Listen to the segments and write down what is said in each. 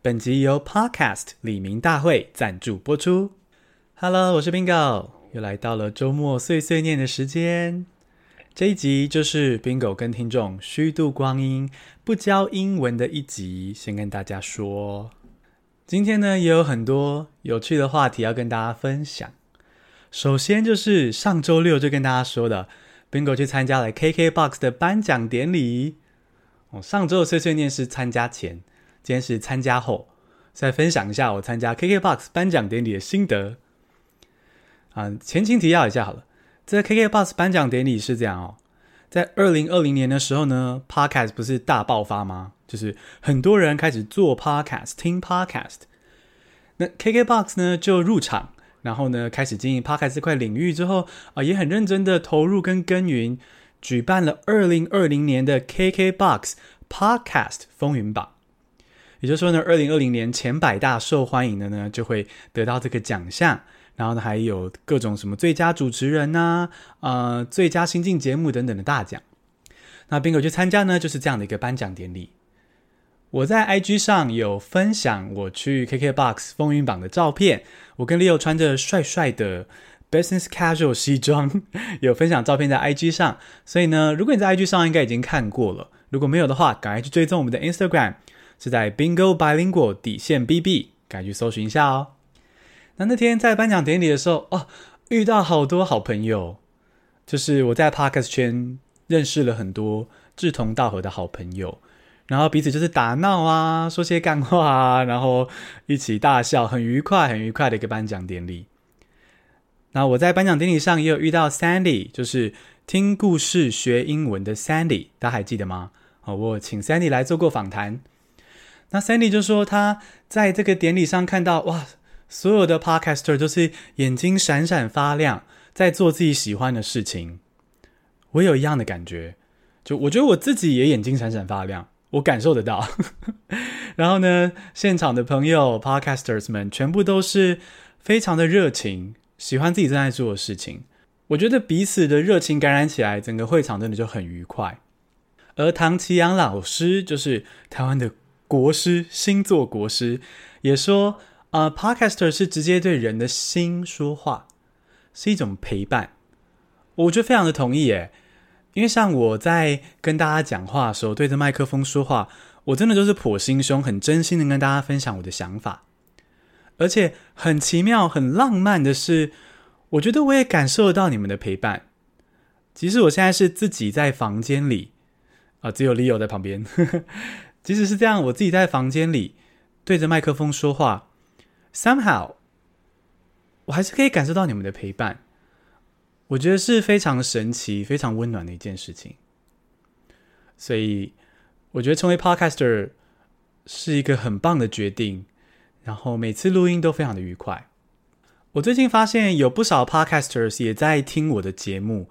本集由 Podcast 李明大会赞助播出。Hello，我是 Bingo，又来到了周末碎碎念的时间。这一集就是 Bingo 跟听众虚度光阴不教英文的一集，先跟大家说。今天呢，也有很多有趣的话题要跟大家分享。首先就是上周六就跟大家说的，Bingo 去参加了 KKBOX 的颁奖典礼。哦，上周的碎碎念是参加前。今天是参加后，再分享一下我参加 KKBOX 颁奖典礼的心得。啊，前情提要一下好了，这 KKBOX 颁奖典礼是这样哦，在二零二零年的时候呢，Podcast 不是大爆发吗？就是很多人开始做 Podcast、听 Podcast，那 KKBOX 呢就入场，然后呢开始经营 Podcast 这块领域之后啊，也很认真的投入跟耕耘，举办了二零二零年的 KKBOX Podcast 风云榜。也就是说呢，二零二零年前百大受欢迎的呢，就会得到这个奖项。然后呢，还有各种什么最佳主持人呐、啊，呃，最佳新进节目等等的大奖。那宾客去参加呢，就是这样的一个颁奖典礼。我在 IG 上有分享我去 KKBOX 风云榜的照片，我跟 Leo 穿着帅帅的 Business Casual 西装，有分享照片在 IG 上。所以呢，如果你在 IG 上应该已经看过了，如果没有的话，赶快去追踪我们的 Instagram。是在 Bingo Bilingual 底线 BB，赶紧去搜寻一下哦。那那天在颁奖典礼的时候，哦，遇到好多好朋友，就是我在 Podcast 圈认识了很多志同道合的好朋友，然后彼此就是打闹啊，说些干话啊，然后一起大笑，很愉快，很愉快的一个颁奖典礼。那我在颁奖典礼上也有遇到 Sandy，就是听故事学英文的 Sandy，大家还记得吗？哦，我请 Sandy 来做过访谈。那 Sandy 就说他在这个典礼上看到哇，所有的 Podcaster 都是眼睛闪闪发亮，在做自己喜欢的事情。我有一样的感觉，就我觉得我自己也眼睛闪闪发亮，我感受得到。然后呢，现场的朋友 Podcasters 们全部都是非常的热情，喜欢自己正在做的事情。我觉得彼此的热情感染起来，整个会场真的就很愉快。而唐奇阳老师就是台湾的。国师星座国师也说，啊、Podcaster 是直接对人的心说话，是一种陪伴。我觉得非常的同意耶，因为像我在跟大家讲话的时候，对着麦克风说话，我真的就是剖心胸，很真心的跟大家分享我的想法。而且很奇妙、很浪漫的是，我觉得我也感受到你们的陪伴。即使我现在是自己在房间里，啊、只有 Leo 在旁边。即使是这样，我自己在房间里对着麦克风说话，somehow 我还是可以感受到你们的陪伴。我觉得是非常神奇、非常温暖的一件事情。所以，我觉得成为 podcaster 是一个很棒的决定。然后每次录音都非常的愉快。我最近发现有不少 podcasters 也在听我的节目。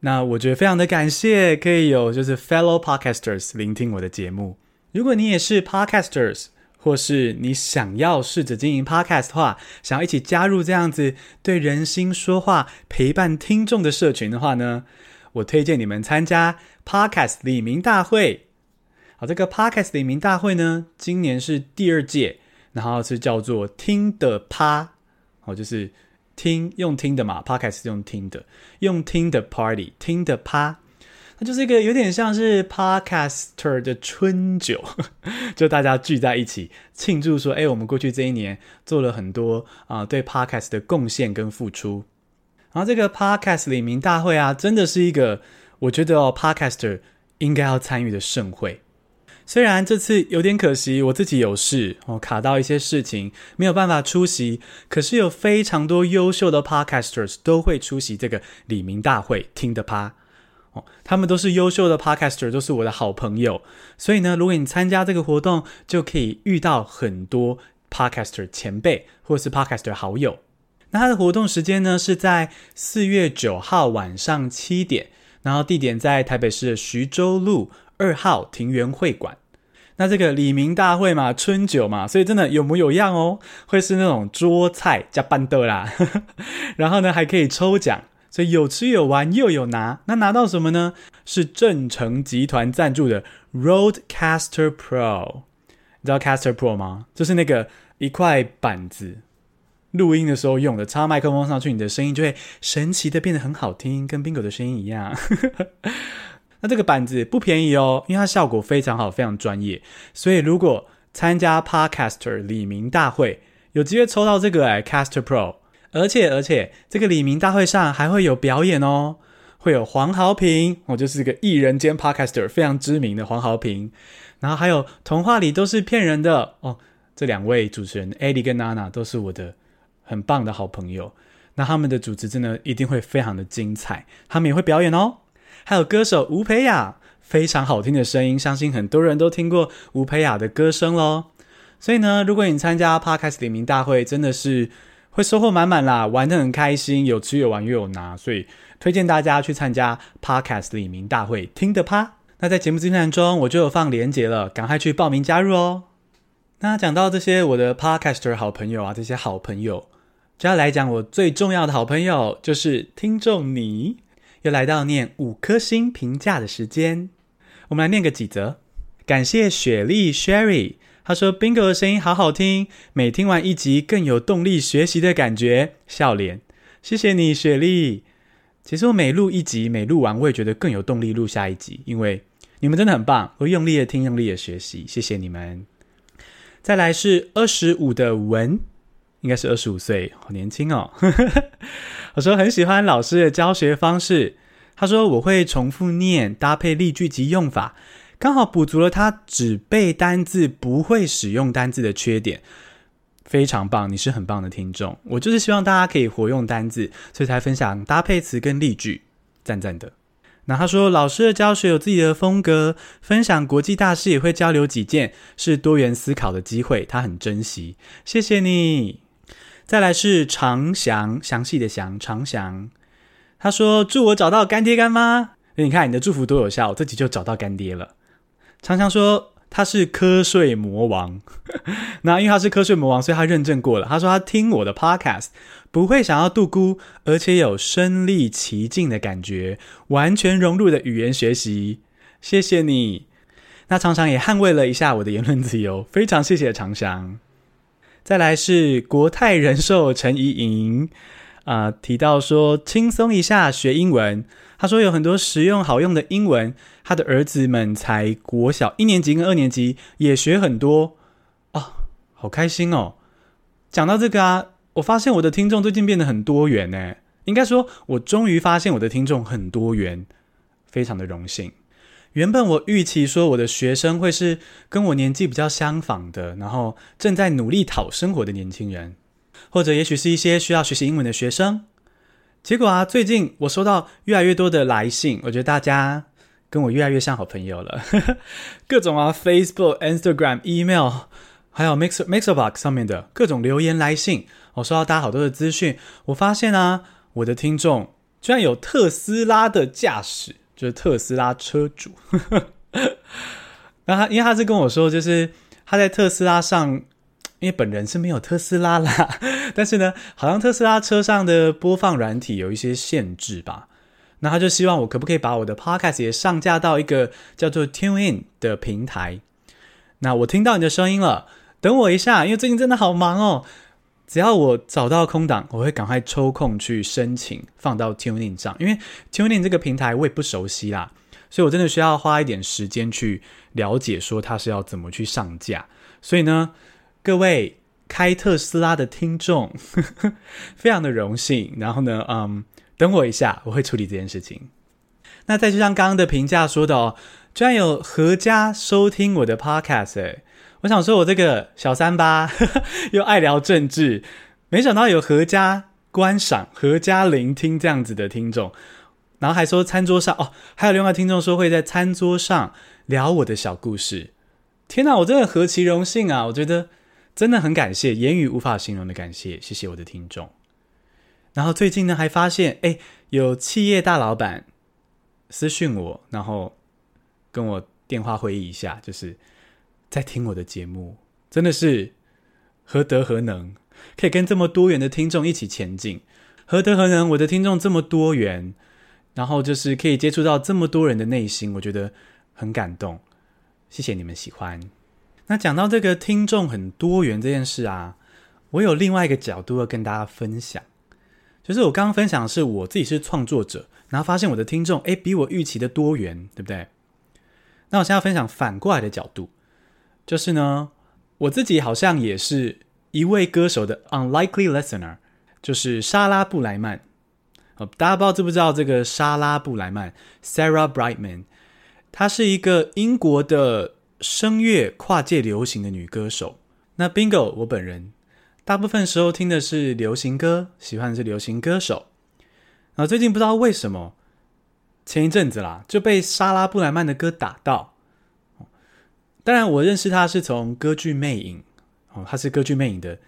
那我觉得非常的感谢，可以有就是 fellow podcasters 聆听我的节目。如果你也是 podcasters，或是你想要试着经营 podcast 的话，想要一起加入这样子对人心说话、陪伴听众的社群的话呢，我推荐你们参加 podcast 里民大会。好，这个 podcast 里民大会呢，今年是第二届，然后是叫做听的趴，哦，就是。听用听的嘛，Podcast 用听的，用听的 Party，听的趴，它就是一个有点像是 Podcaster 的春酒，就大家聚在一起庆祝说，哎，我们过去这一年做了很多啊、对 Podcast 的贡献跟付出。然后这个 Podcast 里民大会啊，真的是一个我觉得哦，Podcaster 应该要参与的盛会。虽然这次有点可惜，我自己有事哦，卡到一些事情，没有办法出席。可是有非常多优秀的 podcasters 都会出席这个李明大会，听的趴哦，他们都是优秀的 podcaster，都是我的好朋友。所以呢，如果你参加这个活动，就可以遇到很多 podcaster 前辈或是 podcaster 好友。那他的活动时间呢，是在四月九号晚上七点，然后地点在台北市徐州路。二号庭园会馆，那这个李明大会嘛，春酒嘛，所以真的有模有样哦，会是那种桌菜加办桌啦，然后呢还可以抽奖，所以有吃有玩又有拿，那拿到什么呢？是正成集团赞助的 Roadcaster Pro，你知道 Caster Pro 吗？就是那个一块板子，录音的时候用的，插麦克风上去，你的声音就会神奇的变得很好听，跟 Bingo 的声音一样。那这个板子不便宜哦，因为它效果非常好，非常专业。所以如果参加 Podcaster 里民大会，有机会抽到这个哎 Caster Pro，而且而且这个李民大会上还会有表演哦，会有黄豪平，我就是个艺人兼 Podcaster 非常知名的黄豪平，然后还有童话里都是骗人的哦，这两位主持人 Eddie 跟娜娜都是我的很棒的好朋友，那他们的主持真的一定会非常的精彩，他们也会表演哦。还有歌手吴培雅，非常好听的声音，相信很多人都听过吴培雅的歌声喽。所以呢，如果你参加 Podcast 里民大会，真的是会收获满满啦，玩得很开心，有吃有玩又有拿，所以推荐大家去参加 Podcast 里民大会，听的趴。那在节目资讯中，我就有放连结了，赶快去报名加入哦。那讲到这些我的 Podcaster 好朋友啊，这些好朋友，就要来讲我最重要的好朋友，就是听众你。又来到念五颗星评价的时间，我们来念个几则。感谢雪莉 Sherry，他说 Bingo 的声音好好听，每听完一集更有动力学习的感觉。笑脸，谢谢你，雪莉。其实我每录一集，每录完我也觉得更有动力录下一集，因为你们真的很棒，我用力的听，用力的学习，谢谢你们。再来是二十五的文。应该是二十五岁，好年轻哦。我说很喜欢老师的教学方式。他说我会重复念，搭配例句及用法，刚好补足了他只背单字不会使用单字的缺点。非常棒，你是很棒的听众。我就是希望大家可以活用单字，所以才分享搭配词跟例句，赞赞的。那他说老师的教学有自己的风格，分享国际大事也会交流己见，是多元思考的机会，他很珍惜。谢谢你。再来是长祥，详细的详长祥，他说祝我找到干爹干妈。你看你的祝福多有效，我自己就找到干爹了。常常说他是瞌睡魔王，那因为他是瞌睡魔王，所以他认证过了。他说他听我的 podcast 不会想要度孤，而且有身历其境的感觉，完全融入的语言学习。谢谢你。那常常也捍卫了一下我的言论自由，非常谢谢常常。再来是国泰人寿陈怡莹，啊，提到说轻松一下学英文。他说有很多实用好用的英文，他的儿子们才国小一年级跟二年级也学很多啊，好开心哦！讲到这个啊，我发现我的听众最近变得很多元呢。应该说，我终于发现我的听众很多元，非常的荣幸。原本我预期说我的学生会是跟我年纪比较相仿的，然后正在努力讨生活的年轻人，或者也许是一些需要学习英文的学生。结果啊，最近我收到越来越多的来信，我觉得大家跟我越来越像好朋友了。各种啊，Facebook、Instagram、Email，还有 Mix、Mixbox 上面的各种留言来信，我收到大家好多的资讯。我发现啊，我的听众居然有特斯拉的驾驶。就是特斯拉车主，那他因为他是跟我说，就是他在特斯拉上，因为本人是没有特斯拉啦，但是呢，好像特斯拉车上的播放软体有一些限制吧。那他就希望我可不可以把我的 Podcast 也上架到一个叫做 TuneIn 的平台。那我听到你的声音了，等我一下，因为最近真的好忙哦。只要我找到空档，我会赶快抽空去申请放到 TuneIn 上，因为 TuneIn 这个平台我也不熟悉啦，所以我真的需要花一点时间去了解，说它是要怎么去上架。所以呢，各位开特斯拉的听众，非常的荣幸。然后呢，嗯，等我一下，我会处理这件事情。那再就像刚刚的评价说的哦，居然有合家收听我的 Podcast 诶我想说，我这个小三八呵呵 又爱聊政治，没想到有合家观赏、合家聆听这样子的听众，然后还说餐桌上哦，还有另外听众说会在餐桌上聊我的小故事。天哪，我真的何其荣幸啊！我觉得真的很感谢，言语无法形容的感谢，谢谢我的听众。然后最近呢，还发现哎，有企业大老板私讯我，然后跟我电话会议一下，就是。在听我的节目，真的是何德何能，可以跟这么多元的听众一起前进。何德何能，我的听众这么多元，然后就是可以接触到这么多人的内心，我觉得很感动。谢谢你们喜欢。那讲到这个听众很多元这件事啊，我有另外一个角度要跟大家分享，就是我刚刚分享的是我自己是创作者，然后发现我的听众诶比我预期的多元，对不对？那我现在分享反过来的角度，就是呢，我自己好像也是一位歌手的 unlikely listener，就是莎拉布莱曼。大家不知道知不知道这个莎拉布莱曼 Sarah Brightman，她是一个英国的声乐跨界流行的女歌手。那 Bingo，我本人大部分时候听的是流行歌，喜欢的是流行歌手。然后最近不知道为什么，前一阵子啦就被莎拉布莱曼的歌打到。当然，我认识她是从歌剧《魅影》哦，她是歌剧《魅影》的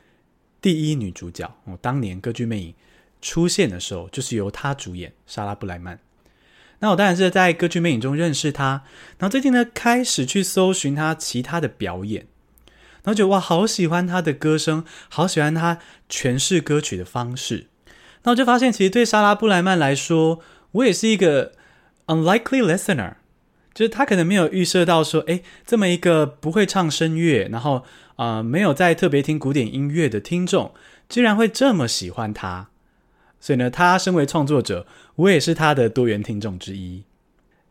第一女主角哦。当年歌剧《魅影》出现的时候，就是由她主演莎拉布莱曼。那我当然是在歌剧《魅影》中认识她，然后最近呢开始去搜寻她其他的表演，然后觉得哇，好喜欢她的歌声，好喜欢她诠释歌曲的方式。那我就发现，其实对莎拉布莱曼来说，我也是一个 unlikely listener，就是她可能没有预设到说，诶，这么一个不会唱声乐，然后啊、呃，没有在特别听古典音乐的听众，居然会这么喜欢她。所以呢，他身为创作者，我也是他的多元听众之一。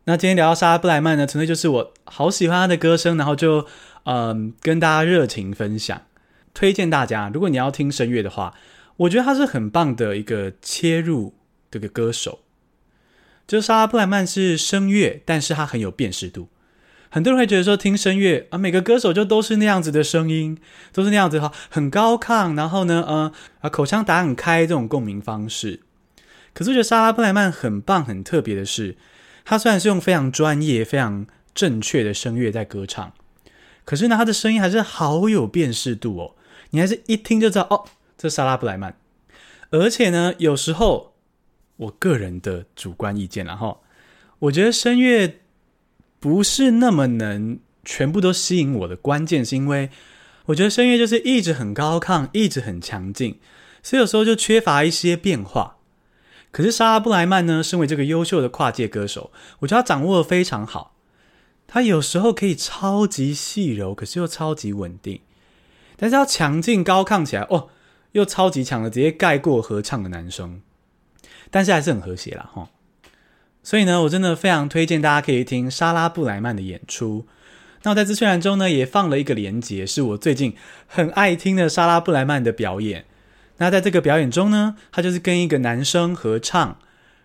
那今天聊到莎拉布莱曼呢，纯粹就是我好喜欢他的歌声，然后就嗯跟大家热情分享，推荐大家，如果你要听声乐的话，我觉得他是很棒的一个切入这个歌手。就莎拉布莱曼是声乐，但是他很有辨识度。很多人会觉得说，听声乐啊，每个歌手就都是那样子的声音，都是那样子哈，很高亢，然后呢，呃啊，口腔打很开这种共鸣方式。可是我觉得莎拉布莱曼很棒、很特别的是，他虽然是用非常专业、非常正确的声乐在歌唱，可是呢，他的声音还是好有辨识度哦，你还是一听就知道哦，这是莎拉布莱曼。而且呢，有时候我个人的主观意见，然后我觉得声乐。不是那么能全部都吸引我的关键，是因为我觉得声乐就是一直很高亢，一直很强劲，所以有时候就缺乏一些变化。可是莎拉布莱曼呢，身为这个优秀的跨界歌手，我觉得他掌握得非常好。他有时候可以超级细柔，可是又超级稳定，但是要强劲高亢起来，哦，又超级强的，直接盖过合唱的男生，但是还是很和谐啦，齁。所以呢，我真的非常推荐大家可以听莎拉布莱曼的演出。那我在资讯栏中呢，也放了一个连结，是我最近很爱听的莎拉布莱曼的表演。那在这个表演中呢，他就是跟一个男生合唱，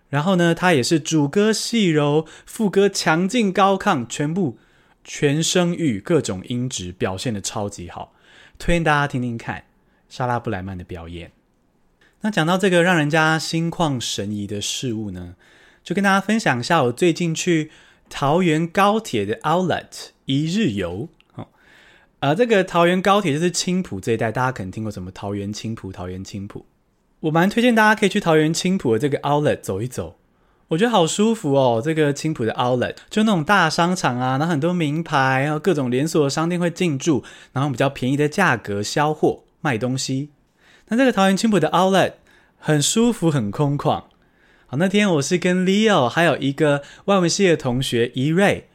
然后呢，他也是主歌细柔，副歌强劲高亢，全部全声域各种音质表现得超级好，推荐大家听听看莎拉布莱曼的表演。那讲到这个让人家心旷神怡的事物呢，就跟大家分享一下我最近去桃园高铁的 Outlet 一日游哦，呃，这个桃园高铁就是青埔这一带，大家可能听过什么桃园青埔、桃园青埔，我蛮推荐大家可以去桃园青埔的这个 Outlet 走一走，我觉得好舒服哦。这个青埔的 Outlet 就那种大商场啊，然后很多名牌，然后各种连锁的商店会进驻，然后比较便宜的价格销货卖东西。那这个桃园青埔的 Outlet 很舒服，很空旷。好，那天我是跟 Leo 还有一个外文系的同学怡瑞，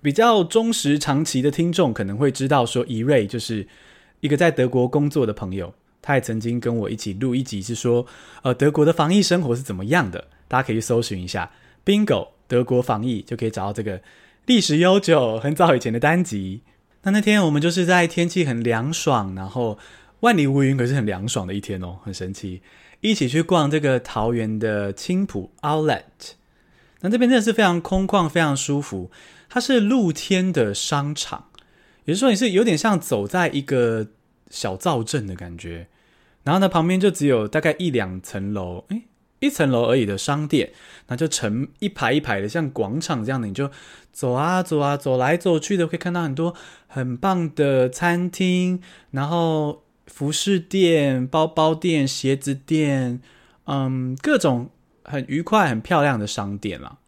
比较忠实长期的听众可能会知道，说怡瑞就是一个在德国工作的朋友，他也曾经跟我一起录一集，是说呃德国的防疫生活是怎么样的，大家可以去搜寻一下 Bingo 德国防疫，就可以找到这个历史悠久、很早以前的单集。那那天我们就是在天气很凉爽，然后万里无云，可是很凉爽的一天哦，很神奇。一起去逛这个桃园的青埔 Outlet，那这边真的是非常空旷，非常舒服。它是露天的商场，也就是说你是有点像走在一个小造镇的感觉。然后呢，旁边就只有大概一两层楼，诶，一层楼而已的商店，那就成一排一排的，像广场这样的，你就走啊走啊，走来走去的，可以看到很多很棒的餐厅，然后。服饰店、包包店、鞋子店，嗯，各种很愉快、很漂亮的商店啦。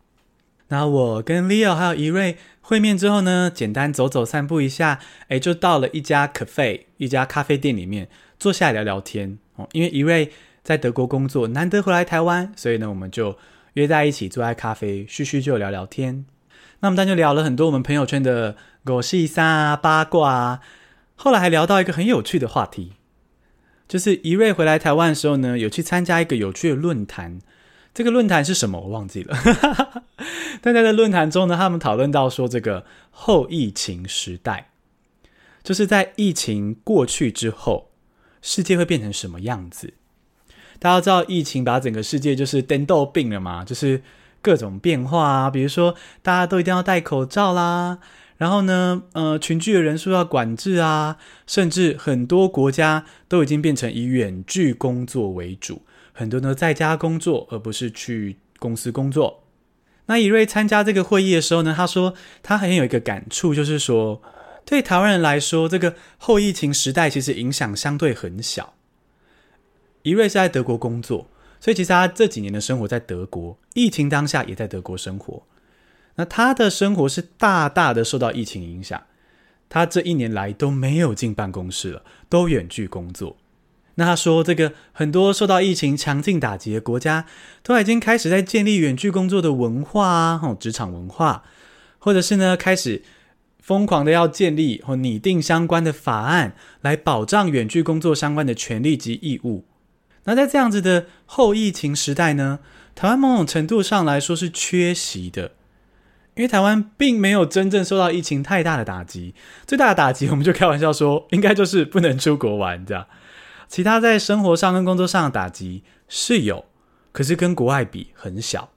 那我跟 Leo 还有怡瑞会面之后呢，简单走走散步一下，哎，就到了一家 cafe，一家咖啡店里面坐下来聊聊天哦。因为怡瑞在德国工作，难得回来台湾，所以呢，我们就约在一起坐在咖啡叙叙旧，聊聊天。那我们当就聊了很多我们朋友圈的狗屁三啊、八卦啊。后来还聊到一个很有趣的话题，就是怡瑞回来台湾的时候呢，有去参加一个有趣的论坛。这个论坛是什么？我忘记了。但在这论坛中呢，他们讨论到说，这个后疫情时代，就是在疫情过去之后，世界会变成什么样子？大家知道疫情把整个世界就是颠倒病了嘛，就是各种变化啊，比如说大家都一定要戴口罩啦，然后呢，呃，群聚的人数要管制啊，甚至很多国家都已经变成以远距工作为主。很多呢，在家工作，而不是去公司工作。那怡瑞参加这个会议的时候呢，他说他很有一个感触，就是说，对台湾人来说，这个后疫情时代其实影响相对很小。怡瑞是在德国工作，所以其实他这几年的生活在德国，疫情当下也在德国生活。那他的生活是大大的受到疫情影响，他这一年来都没有进办公室了，都远距工作。那他说，这个很多受到疫情强劲打击的国家，都已经开始在建立远距工作的文化啊，哦，职场文化，或者是呢，开始疯狂的要建立或拟定相关的法案，来保障远距工作相关的权利及义务。那在这样子的后疫情时代呢，台湾某种程度上来说是缺席的，因为台湾并没有真正受到疫情太大的打击，最大的打击我们就开玩笑说，应该就是不能出国玩，这样。其他在生活上跟工作上的打击是有，可是跟国外比很小。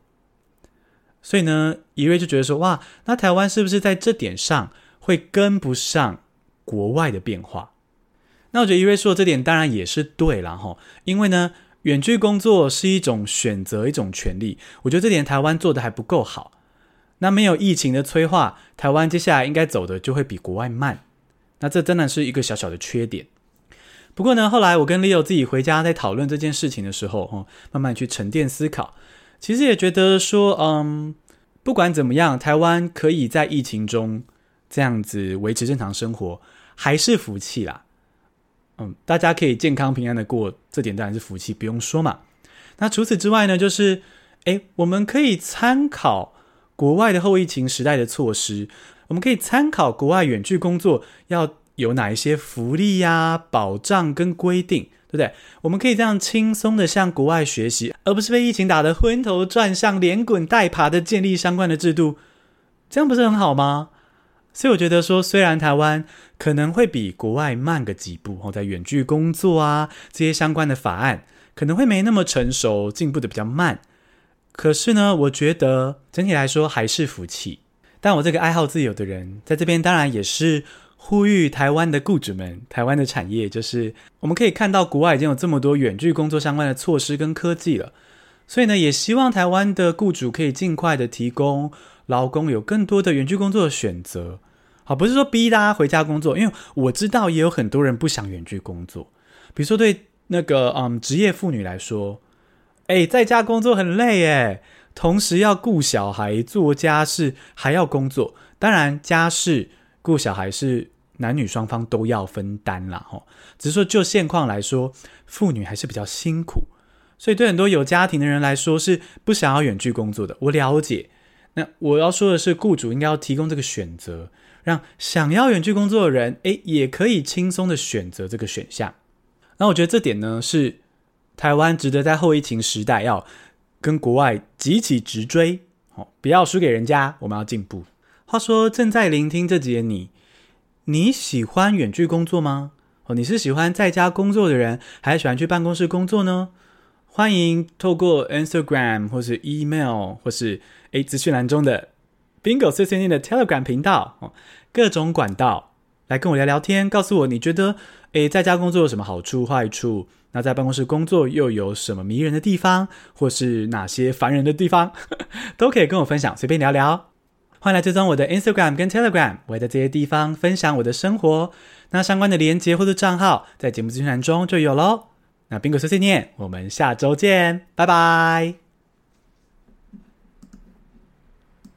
所以呢，一瑞就觉得说，哇，那台湾是不是在这点上会跟不上国外的变化？那我觉得一瑞说的这点当然也是对了哈，因为呢，远距工作是一种选择，一种权利。我觉得这点台湾做的还不够好。那没有疫情的催化，台湾接下来应该走的就会比国外慢。那这真的是一个小小的缺点。不过呢，后来我跟 Leo 自己回家在讨论这件事情的时候，哦，慢慢去沉淀思考，其实也觉得说，嗯，不管怎么样，台湾可以在疫情中这样子维持正常生活，还是福气啦。嗯，大家可以健康平安的过，这点当然是福气，不用说嘛。那除此之外呢，就是，诶，我们可以参考国外的后疫情时代的措施，我们可以参考国外远距工作要。有哪一些福利呀、保障跟规定，对不对？我们可以这样轻松的向国外学习，而不是被疫情打得昏头转向、连滚带爬的建立相关的制度，这样不是很好吗？所以我觉得说，虽然台湾可能会比国外慢个几步，哦，在远距工作啊这些相关的法案可能会没那么成熟，进步的比较慢，可是呢，我觉得整体来说还是福气。但我这个爱好自由的人，在这边当然也是。呼吁台湾的雇主们，台湾的产业就是我们可以看到国外已经有这么多远距工作相关的措施跟科技了，所以呢，也希望台湾的雇主可以尽快的提供劳工有更多的远距工作的选择。好，不是说逼大家回家工作，因为我知道也有很多人不想远距工作。比如说对那个嗯职业妇女来说，哎，在家工作很累哎，同时要顾小孩、做家事，还要工作。当然家事顾小孩是。男女双方都要分担啦，吼，只是说就现况来说，妇女还是比较辛苦，所以对很多有家庭的人来说是不想要远距工作的。我了解，那我要说的是，雇主应该要提供这个选择，让想要远距工作的人，诶，也可以轻松的选择这个选项。那我觉得这点呢，是台湾值得在后疫情时代要跟国外急起直追，哦，不要输给人家，我们要进步。话说，正在聆听这集的你。你喜欢远距工作吗？哦，你是喜欢在家工作的人，还是喜欢去办公室工作呢？欢迎透过 Instagram 或是 email 或是诶资讯栏中的 Bingo 碎碎念的 Telegram 频道哦，各种管道来跟我聊聊天，告诉我你觉得诶在家工作有什么好处坏处？那在办公室工作又有什么迷人的地方，或是哪些烦人的地方，都可以跟我分享，随便聊聊。欢迎来追踪我的 Instagram 跟 Telegram，我会在这些地方分享我的生活。那相关的连接或者账号在节目资讯栏中就有喽。那宾果碎碎念，我们下周见，拜拜。